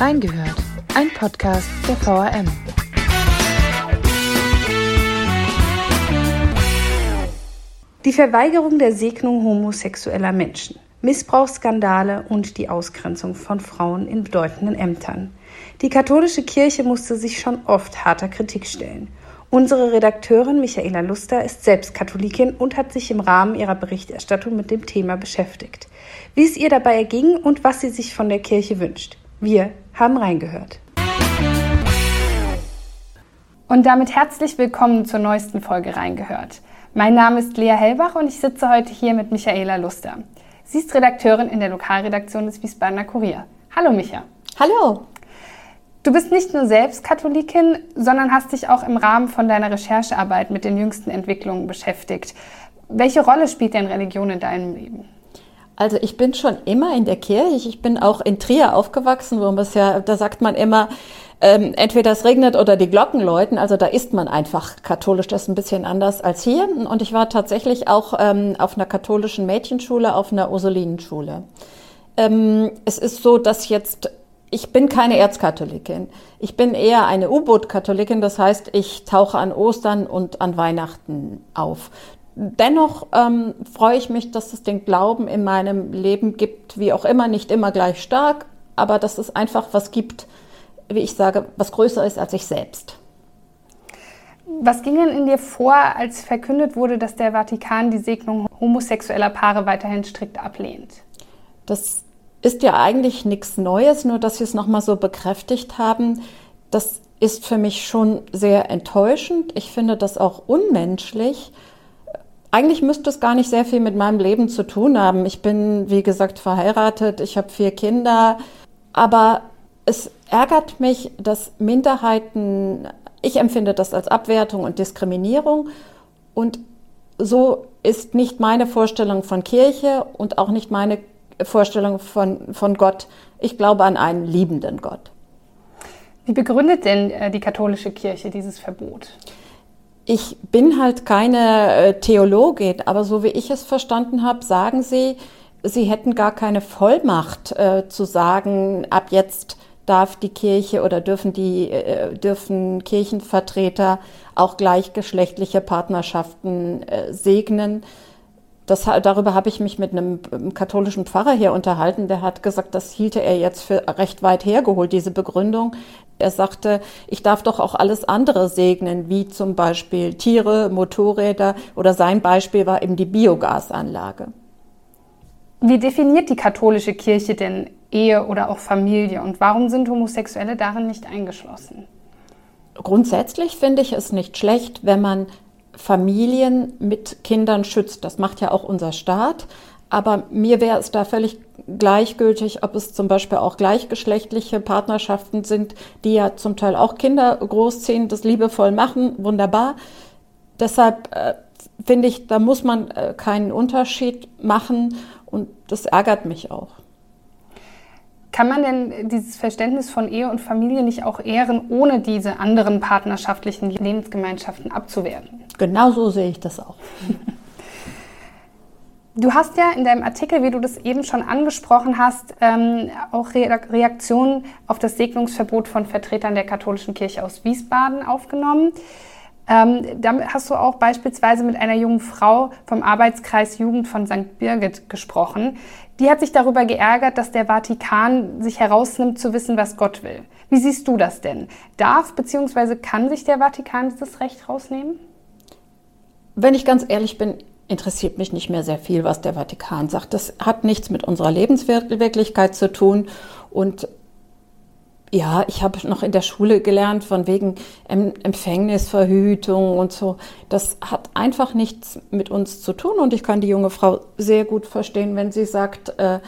Reingehört, ein Podcast der VRM. Die Verweigerung der Segnung homosexueller Menschen, Missbrauchsskandale und die Ausgrenzung von Frauen in bedeutenden Ämtern. Die katholische Kirche musste sich schon oft harter Kritik stellen. Unsere Redakteurin Michaela Luster ist selbst Katholikin und hat sich im Rahmen ihrer Berichterstattung mit dem Thema beschäftigt. Wie es ihr dabei erging und was sie sich von der Kirche wünscht. Wir haben reingehört. Und damit herzlich willkommen zur neuesten Folge Reingehört. Mein Name ist Lea Hellbach und ich sitze heute hier mit Michaela Luster. Sie ist Redakteurin in der Lokalredaktion des Wiesbadener Kurier. Hallo Micha. Hallo. Du bist nicht nur selbst Katholikin, sondern hast dich auch im Rahmen von deiner Recherchearbeit mit den jüngsten Entwicklungen beschäftigt. Welche Rolle spielt denn Religion in deinem Leben? Also ich bin schon immer in der Kirche. Ich bin auch in Trier aufgewachsen, wo man es ja, da sagt man immer, ähm, entweder es regnet oder die Glocken läuten. Also da ist man einfach katholisch. Das ist ein bisschen anders als hier. Und ich war tatsächlich auch ähm, auf einer katholischen Mädchenschule, auf einer Ursulinenschule. Ähm, es ist so, dass jetzt ich bin keine Erzkatholikin. Ich bin eher eine U-Boot-Katholikin. Das heißt, ich tauche an Ostern und an Weihnachten auf. Dennoch ähm, freue ich mich, dass es den Glauben in meinem Leben gibt, wie auch immer, nicht immer gleich stark, aber dass es einfach was gibt, wie ich sage, was größer ist als ich selbst. Was ging denn in dir vor, als verkündet wurde, dass der Vatikan die Segnung homosexueller Paare weiterhin strikt ablehnt? Das ist ja eigentlich nichts Neues, nur dass Sie es nochmal so bekräftigt haben. Das ist für mich schon sehr enttäuschend. Ich finde das auch unmenschlich eigentlich müsste es gar nicht sehr viel mit meinem Leben zu tun haben. Ich bin, wie gesagt, verheiratet, ich habe vier Kinder, aber es ärgert mich, dass Minderheiten, ich empfinde das als Abwertung und Diskriminierung und so ist nicht meine Vorstellung von Kirche und auch nicht meine Vorstellung von, von Gott. Ich glaube an einen liebenden Gott. Wie begründet denn äh, die katholische Kirche dieses Verbot? Ich bin halt keine äh, Theologin, aber so wie ich es verstanden habe, sagen Sie, Sie hätten gar keine Vollmacht äh, zu sagen, ab jetzt darf die Kirche oder dürfen die äh, dürfen Kirchenvertreter auch gleichgeschlechtliche Partnerschaften äh, segnen. Das, darüber habe ich mich mit einem katholischen Pfarrer hier unterhalten. Der hat gesagt, das hielte er jetzt für recht weit hergeholt, diese Begründung. Er sagte, ich darf doch auch alles andere segnen, wie zum Beispiel Tiere, Motorräder oder sein Beispiel war eben die Biogasanlage. Wie definiert die katholische Kirche denn Ehe oder auch Familie und warum sind Homosexuelle darin nicht eingeschlossen? Grundsätzlich finde ich es nicht schlecht, wenn man Familien mit Kindern schützt. Das macht ja auch unser Staat. Aber mir wäre es da völlig gleichgültig, ob es zum Beispiel auch gleichgeschlechtliche Partnerschaften sind, die ja zum Teil auch Kinder großziehen, das liebevoll machen, wunderbar. Deshalb äh, finde ich, da muss man äh, keinen Unterschied machen und das ärgert mich auch. Kann man denn dieses Verständnis von Ehe und Familie nicht auch ehren, ohne diese anderen partnerschaftlichen Lebensgemeinschaften abzuwerten? Genau so sehe ich das auch. Du hast ja in deinem Artikel, wie du das eben schon angesprochen hast, ähm, auch Reaktionen auf das Segnungsverbot von Vertretern der katholischen Kirche aus Wiesbaden aufgenommen. Ähm, damit hast du auch beispielsweise mit einer jungen Frau vom Arbeitskreis Jugend von St. Birgit gesprochen. Die hat sich darüber geärgert, dass der Vatikan sich herausnimmt zu wissen, was Gott will. Wie siehst du das denn? Darf bzw. kann sich der Vatikan dieses Recht rausnehmen? Wenn ich ganz ehrlich bin, interessiert mich nicht mehr sehr viel, was der Vatikan sagt. Das hat nichts mit unserer Lebenswirklichkeit zu tun. Und ja, ich habe noch in der Schule gelernt von wegen Empfängnisverhütung und so. Das hat einfach nichts mit uns zu tun. Und ich kann die junge Frau sehr gut verstehen, wenn sie sagt, äh,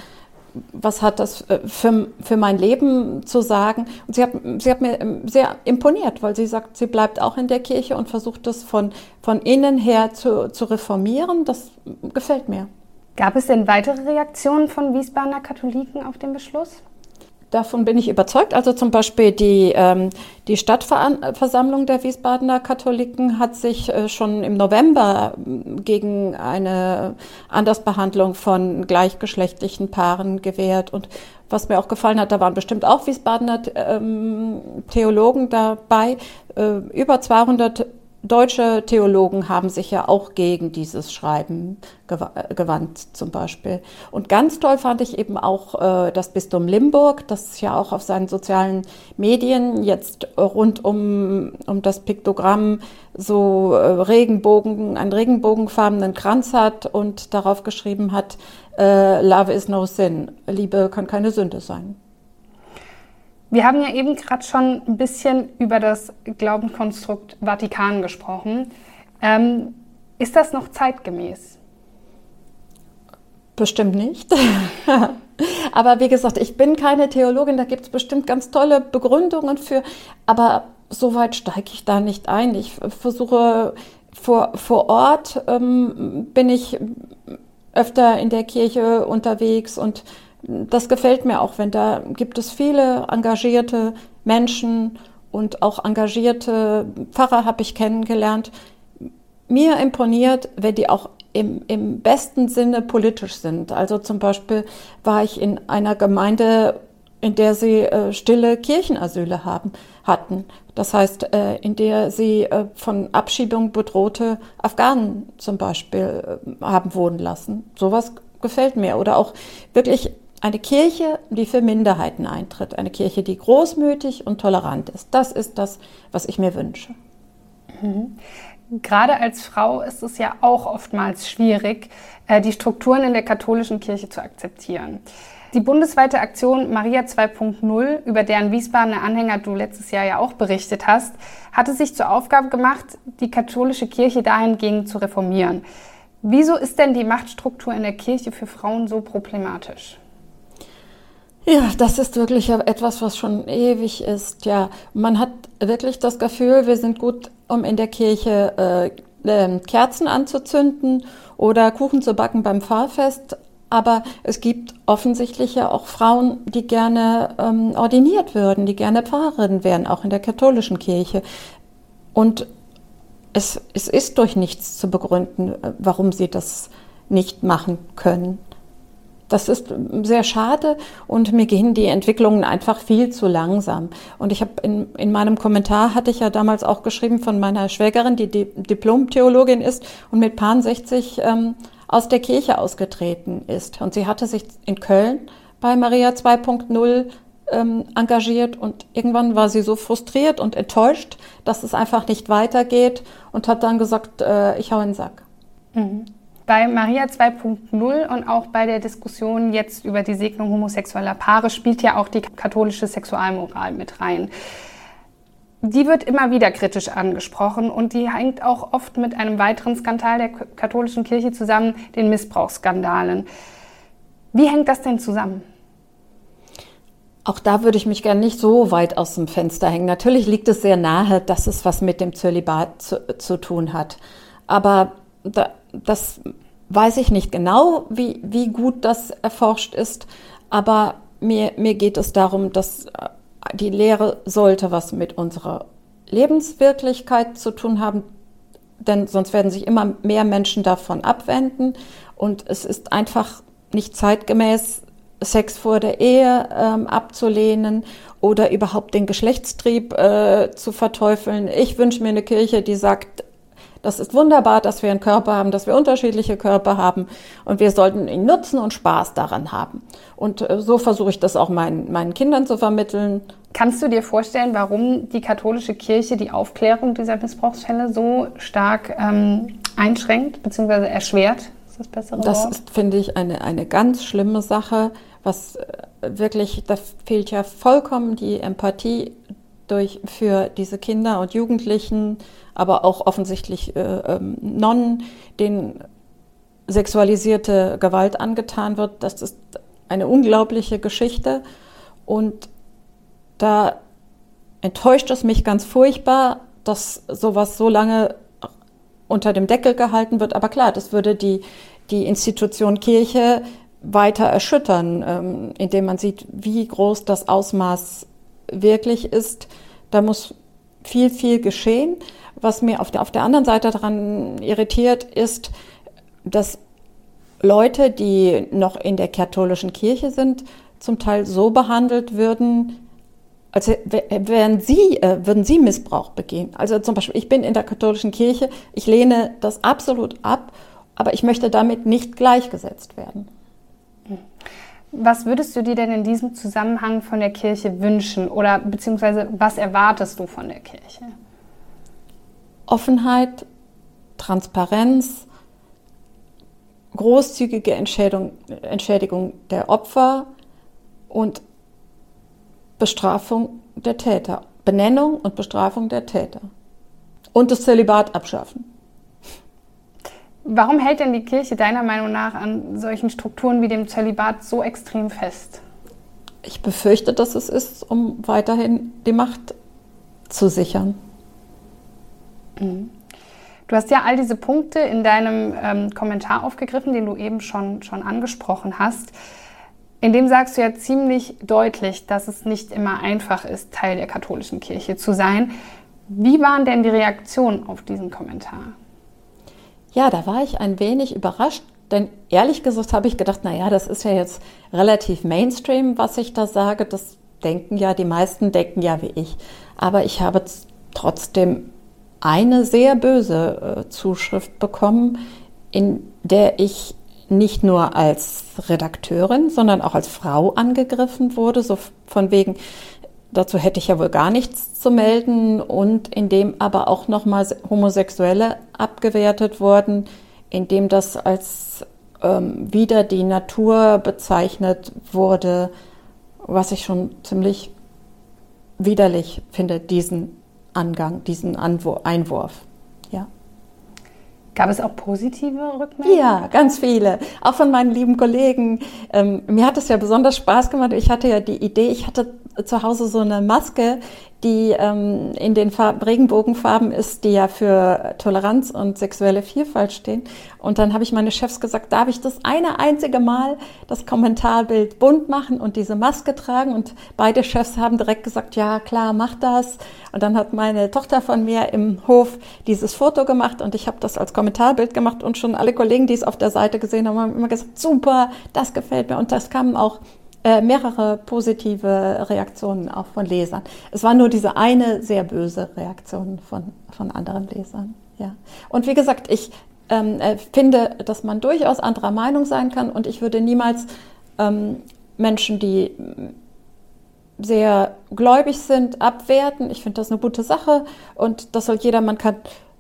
was hat das äh, für, für mein Leben zu sagen? Und sie hat, sie hat mir ähm, sehr imponiert, weil sie sagt, sie bleibt auch in der Kirche und versucht das von, von innen her zu, zu reformieren. Das gefällt mir. Gab es denn weitere Reaktionen von Wiesbadener Katholiken auf den Beschluss? Davon bin ich überzeugt. Also zum Beispiel die, ähm, die Stadtversammlung der Wiesbadener Katholiken hat sich äh, schon im November ähm, gegen eine Andersbehandlung von gleichgeschlechtlichen Paaren gewehrt. Und was mir auch gefallen hat, da waren bestimmt auch Wiesbadener ähm, Theologen dabei. Äh, über 200 deutsche Theologen haben sich ja auch gegen dieses Schreiben gewandt, zum Beispiel. Und ganz toll fand ich eben auch äh, das Bistum Limburg, das ja auch auf seinen sozialen Medien jetzt rund um, um das Piktogramm so äh, Regenbogen, einen regenbogenfarbenen Kranz hat und darauf geschrieben hat, äh, Love is no sin, Liebe kann keine Sünde sein. Wir haben ja eben gerade schon ein bisschen über das Glaubenskonstrukt Vatikan gesprochen. Ähm, ist das noch zeitgemäß? Bestimmt nicht. aber wie gesagt, ich bin keine Theologin, da gibt es bestimmt ganz tolle Begründungen für, aber so weit steige ich da nicht ein. Ich versuche vor, vor Ort ähm, bin ich öfter in der Kirche unterwegs und das gefällt mir auch, wenn da gibt es viele engagierte Menschen und auch engagierte Pfarrer habe ich kennengelernt. Mir imponiert, wenn die auch im, im besten Sinne politisch sind. Also zum Beispiel war ich in einer Gemeinde, in der sie äh, stille Kirchenasyle haben, hatten. Das heißt, äh, in der sie äh, von Abschiebung bedrohte Afghanen zum Beispiel äh, haben wohnen lassen. Sowas gefällt mir. Oder auch wirklich eine Kirche, die für Minderheiten eintritt, eine Kirche, die großmütig und tolerant ist. Das ist das, was ich mir wünsche. Mhm. Gerade als Frau ist es ja auch oftmals schwierig, äh, die Strukturen in der katholischen Kirche zu akzeptieren. Die bundesweite Aktion Maria 2.0, über deren Wiesbadener Anhänger du letztes Jahr ja auch berichtet hast, hatte sich zur Aufgabe gemacht, die katholische Kirche dahingehend zu reformieren. Wieso ist denn die Machtstruktur in der Kirche für Frauen so problematisch? Ja, das ist wirklich etwas, was schon ewig ist. Ja, man hat wirklich das Gefühl, wir sind gut, um in der Kirche äh, äh, Kerzen anzuzünden oder Kuchen zu backen beim Pfarrfest. Aber es gibt offensichtlich ja auch Frauen, die gerne ähm, ordiniert würden, die gerne Pfarrerin wären, auch in der katholischen Kirche. Und es, es ist durch nichts zu begründen, äh, warum sie das nicht machen können. Das ist sehr schade und mir gehen die Entwicklungen einfach viel zu langsam. Und ich habe in, in meinem Kommentar hatte ich ja damals auch geschrieben von meiner Schwägerin, die, die Diplom-Theologin ist und mit Pan 60 ähm, aus der Kirche ausgetreten ist. Und sie hatte sich in Köln bei Maria 2.0 ähm, engagiert und irgendwann war sie so frustriert und enttäuscht, dass es einfach nicht weitergeht und hat dann gesagt, äh, ich hau in den Sack. Mhm. Bei Maria 2.0 und auch bei der Diskussion jetzt über die Segnung homosexueller Paare spielt ja auch die katholische Sexualmoral mit rein. Die wird immer wieder kritisch angesprochen und die hängt auch oft mit einem weiteren Skandal der katholischen Kirche zusammen, den Missbrauchsskandalen. Wie hängt das denn zusammen? Auch da würde ich mich gern nicht so weit aus dem Fenster hängen. Natürlich liegt es sehr nahe, dass es was mit dem Zölibat zu, zu tun hat. Aber da, das weiß ich nicht genau, wie, wie gut das erforscht ist, aber mir, mir geht es darum, dass äh, die Lehre sollte was mit unserer Lebenswirklichkeit zu tun haben, denn sonst werden sich immer mehr Menschen davon abwenden und es ist einfach nicht zeitgemäß, Sex vor der Ehe ähm, abzulehnen oder überhaupt den Geschlechtstrieb äh, zu verteufeln. Ich wünsche mir eine Kirche, die sagt, das ist wunderbar, dass wir einen Körper haben, dass wir unterschiedliche Körper haben und wir sollten ihn nutzen und Spaß daran haben. Und äh, so versuche ich das auch meinen, meinen Kindern zu vermitteln. Kannst du dir vorstellen, warum die katholische Kirche die Aufklärung dieser Missbrauchsfälle so stark ähm, einschränkt bzw. erschwert? Ist das bessere Das Wort? ist, finde ich, eine, eine ganz schlimme Sache, was äh, wirklich, da fehlt ja vollkommen die Empathie durch, für diese Kinder und Jugendlichen, aber auch offensichtlich äh, ähm, Nonnen, denen sexualisierte Gewalt angetan wird. Das ist eine unglaubliche Geschichte und da enttäuscht es mich ganz furchtbar, dass sowas so lange unter dem Deckel gehalten wird. Aber klar, das würde die, die Institution Kirche weiter erschüttern, ähm, indem man sieht, wie groß das Ausmaß wirklich ist. Da muss viel, viel geschehen. Was mir auf der, auf der anderen Seite daran irritiert, ist, dass Leute, die noch in der katholischen Kirche sind, zum Teil so behandelt würden, als wären sie, äh, würden sie Missbrauch begehen. Also zum Beispiel, ich bin in der katholischen Kirche, ich lehne das absolut ab, aber ich möchte damit nicht gleichgesetzt werden. Was würdest du dir denn in diesem Zusammenhang von der Kirche wünschen oder beziehungsweise was erwartest du von der Kirche? Offenheit, Transparenz, großzügige Entschädigung, Entschädigung der Opfer und Bestrafung der Täter. Benennung und Bestrafung der Täter. Und das Zölibat abschaffen. Warum hält denn die Kirche deiner Meinung nach an solchen Strukturen wie dem Zölibat so extrem fest? Ich befürchte, dass es ist, um weiterhin die Macht zu sichern. Mhm. Du hast ja all diese Punkte in deinem ähm, Kommentar aufgegriffen, den du eben schon, schon angesprochen hast. In dem sagst du ja ziemlich deutlich, dass es nicht immer einfach ist, Teil der katholischen Kirche zu sein. Wie waren denn die Reaktionen auf diesen Kommentar? Ja, da war ich ein wenig überrascht, denn ehrlich gesagt habe ich gedacht, na ja, das ist ja jetzt relativ Mainstream, was ich da sage. Das denken ja die meisten denken ja wie ich. Aber ich habe trotzdem eine sehr böse äh, Zuschrift bekommen, in der ich nicht nur als Redakteurin, sondern auch als Frau angegriffen wurde, so von wegen, dazu hätte ich ja wohl gar nichts zu melden und in dem aber auch nochmal Homosexuelle abgewertet wurden, in dem das als ähm, wieder die Natur bezeichnet wurde, was ich schon ziemlich widerlich finde, diesen Angang, diesen Einwurf. Ja. Gab es auch positive Rückmeldungen? Ja, ganz viele. Auch von meinen lieben Kollegen. Ähm, mir hat es ja besonders Spaß gemacht. Ich hatte ja die Idee, ich hatte zu Hause so eine Maske, die ähm, in den Farb Regenbogenfarben ist, die ja für Toleranz und sexuelle Vielfalt stehen. Und dann habe ich meine Chefs gesagt, darf ich das eine einzige Mal das Kommentarbild bunt machen und diese Maske tragen? Und beide Chefs haben direkt gesagt, ja klar, mach das. Und dann hat meine Tochter von mir im Hof dieses Foto gemacht und ich habe das als Kommentarbild gemacht und schon alle Kollegen, die es auf der Seite gesehen haben, haben immer gesagt, super, das gefällt mir. Und das kamen auch äh, mehrere positive Reaktionen auch von Lesern. Es war nur diese eine sehr böse Reaktion von, von anderen Lesern. Ja. Und wie gesagt, ich ähm, äh, finde, dass man durchaus anderer Meinung sein kann und ich würde niemals ähm, Menschen, die sehr gläubig sind, abwerten. Ich finde das eine gute Sache und das soll jeder, man kann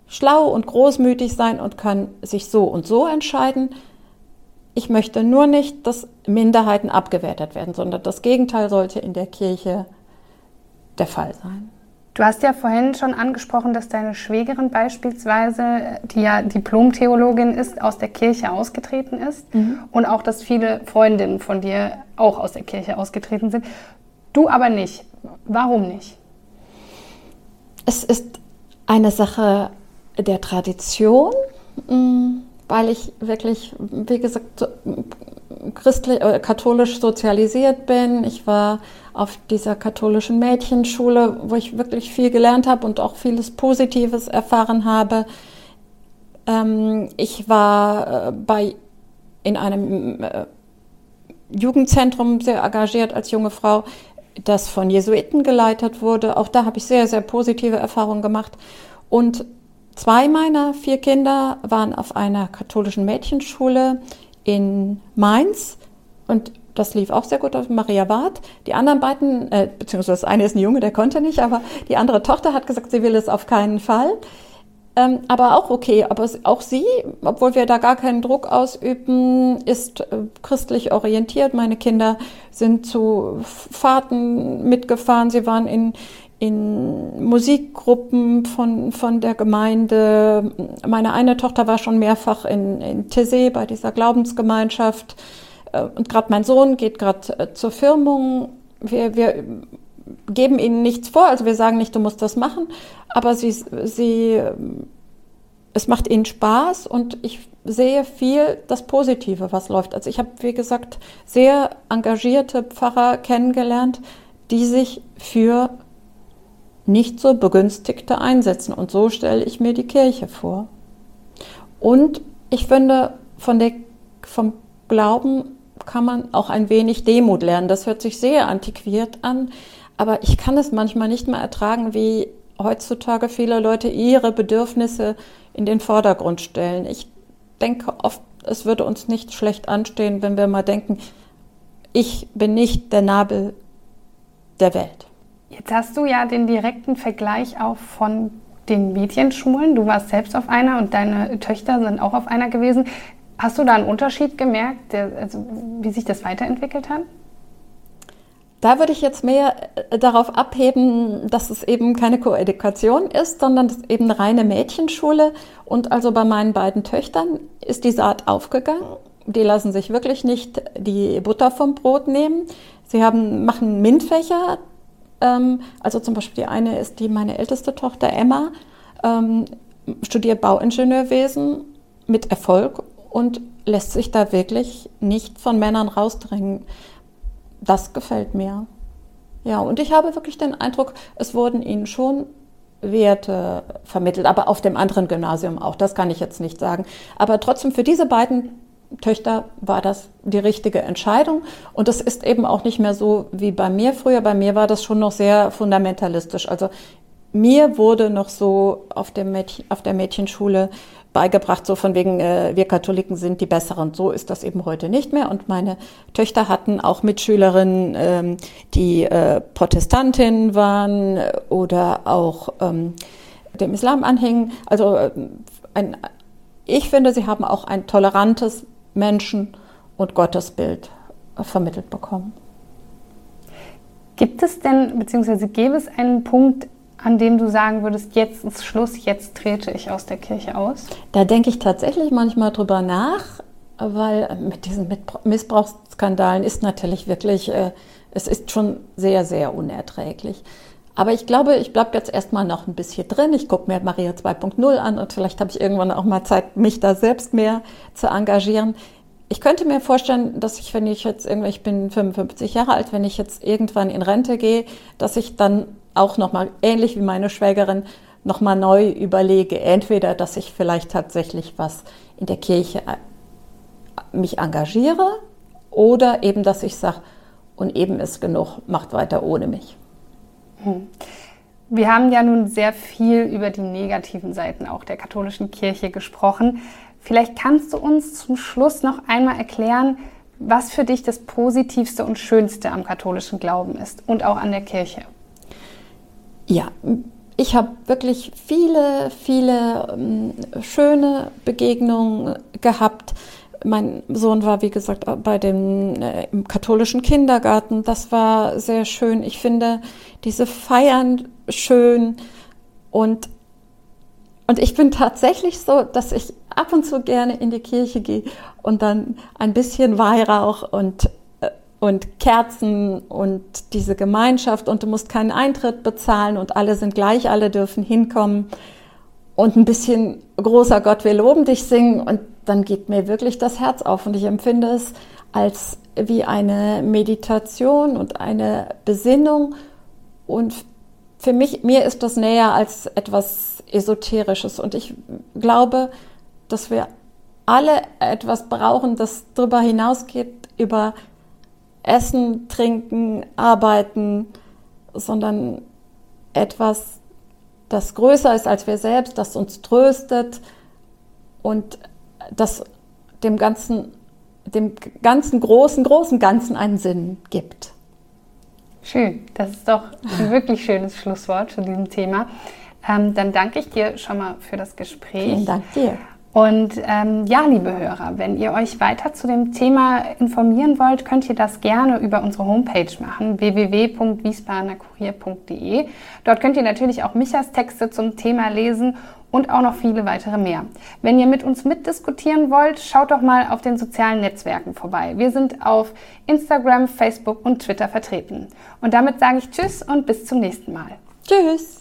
schlau und großmütig sein und kann sich so und so entscheiden. Ich möchte nur nicht, dass Minderheiten abgewertet werden, sondern das Gegenteil sollte in der Kirche der Fall sein. Du hast ja vorhin schon angesprochen, dass deine Schwägerin beispielsweise, die ja Diplom-Theologin ist, aus der Kirche ausgetreten ist mhm. und auch, dass viele Freundinnen von dir auch aus der Kirche ausgetreten sind. Du aber nicht. Warum nicht? Es ist eine Sache der Tradition. Mm, weil ich wirklich, wie gesagt, christlich, äh, katholisch sozialisiert bin. Ich war auf dieser katholischen Mädchenschule, wo ich wirklich viel gelernt habe und auch vieles Positives erfahren habe. Ähm, ich war äh, bei, in einem äh, Jugendzentrum sehr engagiert als junge Frau, das von Jesuiten geleitet wurde. Auch da habe ich sehr, sehr positive Erfahrungen gemacht. Und Zwei meiner vier Kinder waren auf einer katholischen Mädchenschule in Mainz und das lief auch sehr gut auf Maria Barth. Die anderen beiden, äh, beziehungsweise das eine ist ein Junge, der konnte nicht, aber die andere Tochter hat gesagt, sie will es auf keinen Fall. Ähm, aber auch okay, aber auch sie, obwohl wir da gar keinen Druck ausüben, ist äh, christlich orientiert. Meine Kinder sind zu Fahrten mitgefahren. Sie waren in, in Musikgruppen von, von der Gemeinde. Meine eine Tochter war schon mehrfach in, in Tessé bei dieser Glaubensgemeinschaft. Äh, und gerade mein Sohn geht gerade äh, zur Firmung. Wir, wir geben ihnen nichts vor, also wir sagen nicht, du musst das machen, aber sie, sie, es macht ihnen Spaß und ich sehe viel das Positive, was läuft. Also ich habe, wie gesagt, sehr engagierte Pfarrer kennengelernt, die sich für nicht so Begünstigte einsetzen. Und so stelle ich mir die Kirche vor. Und ich finde, von der, vom Glauben kann man auch ein wenig Demut lernen. Das hört sich sehr antiquiert an, aber ich kann es manchmal nicht mehr ertragen, wie heutzutage viele Leute ihre Bedürfnisse in den Vordergrund stellen. Ich denke oft, es würde uns nicht schlecht anstehen, wenn wir mal denken, ich bin nicht der Nabel der Welt. Jetzt hast du ja den direkten Vergleich auch von den Mädchenschulen. Du warst selbst auf einer und deine Töchter sind auch auf einer gewesen. Hast du da einen Unterschied gemerkt, der, also wie sich das weiterentwickelt hat? Da würde ich jetzt mehr äh, darauf abheben, dass es eben keine Koedukation ist, sondern es eben eine reine Mädchenschule. Und also bei meinen beiden Töchtern ist die Saat aufgegangen. Die lassen sich wirklich nicht die Butter vom Brot nehmen. Sie haben, machen MINT-Fächer. Ähm, also zum Beispiel die eine ist die meine älteste Tochter Emma, ähm, studiert Bauingenieurwesen mit Erfolg und lässt sich da wirklich nicht von Männern rausdrängen das gefällt mir. Ja, und ich habe wirklich den Eindruck, es wurden ihnen schon Werte vermittelt, aber auf dem anderen Gymnasium auch, das kann ich jetzt nicht sagen. Aber trotzdem für diese beiden Töchter war das die richtige Entscheidung. Und es ist eben auch nicht mehr so wie bei mir früher. Bei mir war das schon noch sehr fundamentalistisch. Also mir wurde noch so auf, dem Mädchen, auf der Mädchenschule beigebracht, so von wegen, äh, wir Katholiken sind die Besseren. So ist das eben heute nicht mehr. Und meine Töchter hatten auch Mitschülerinnen, ähm, die äh, Protestantinnen waren oder auch ähm, dem Islam anhingen. Also äh, ein, ich finde, sie haben auch ein tolerantes Menschen- und Gottesbild äh, vermittelt bekommen. Gibt es denn, beziehungsweise gäbe es einen Punkt, an dem du sagen würdest, jetzt ist Schluss, jetzt trete ich aus der Kirche aus? Da denke ich tatsächlich manchmal drüber nach, weil mit diesen Missbrauchsskandalen ist natürlich wirklich, äh, es ist schon sehr, sehr unerträglich. Aber ich glaube, ich bleibe jetzt erstmal noch ein bisschen drin. Ich gucke mir Maria 2.0 an und vielleicht habe ich irgendwann auch mal Zeit, mich da selbst mehr zu engagieren. Ich könnte mir vorstellen, dass ich, wenn ich jetzt irgendwie, ich bin 55 Jahre alt, wenn ich jetzt irgendwann in Rente gehe, dass ich dann auch nochmal, ähnlich wie meine Schwägerin, nochmal neu überlege. Entweder, dass ich vielleicht tatsächlich was in der Kirche äh, mich engagiere oder eben, dass ich sage, und eben ist genug, macht weiter ohne mich. Hm. Wir haben ja nun sehr viel über die negativen Seiten auch der katholischen Kirche gesprochen. Vielleicht kannst du uns zum Schluss noch einmal erklären, was für dich das Positivste und Schönste am katholischen Glauben ist und auch an der Kirche. Ja, ich habe wirklich viele, viele ähm, schöne Begegnungen gehabt. Mein Sohn war, wie gesagt, bei dem äh, im katholischen Kindergarten. Das war sehr schön. Ich finde diese Feiern schön und und ich bin tatsächlich so, dass ich ab und zu gerne in die Kirche gehe und dann ein bisschen Weihrauch und und Kerzen und diese Gemeinschaft und du musst keinen Eintritt bezahlen und alle sind gleich, alle dürfen hinkommen und ein bisschen großer Gott, wir loben dich singen und dann geht mir wirklich das Herz auf. Und ich empfinde es als wie eine Meditation und eine Besinnung. Und für mich, mir ist das näher als etwas Esoterisches. Und ich glaube, dass wir alle etwas brauchen, das darüber hinausgeht, über Essen, Trinken, Arbeiten, sondern etwas, das größer ist als wir selbst, das uns tröstet und das dem ganzen, dem ganzen großen, großen Ganzen einen Sinn gibt. Schön, das ist doch ein wirklich schönes Schlusswort zu diesem Thema. Ähm, dann danke ich dir schon mal für das Gespräch. Vielen Dank dir. Und ähm, ja, liebe Hörer, wenn ihr euch weiter zu dem Thema informieren wollt, könnt ihr das gerne über unsere Homepage machen, www.wiesbadenerkurier.de. Dort könnt ihr natürlich auch Michas Texte zum Thema lesen und auch noch viele weitere mehr. Wenn ihr mit uns mitdiskutieren wollt, schaut doch mal auf den sozialen Netzwerken vorbei. Wir sind auf Instagram, Facebook und Twitter vertreten. Und damit sage ich Tschüss und bis zum nächsten Mal. Tschüss.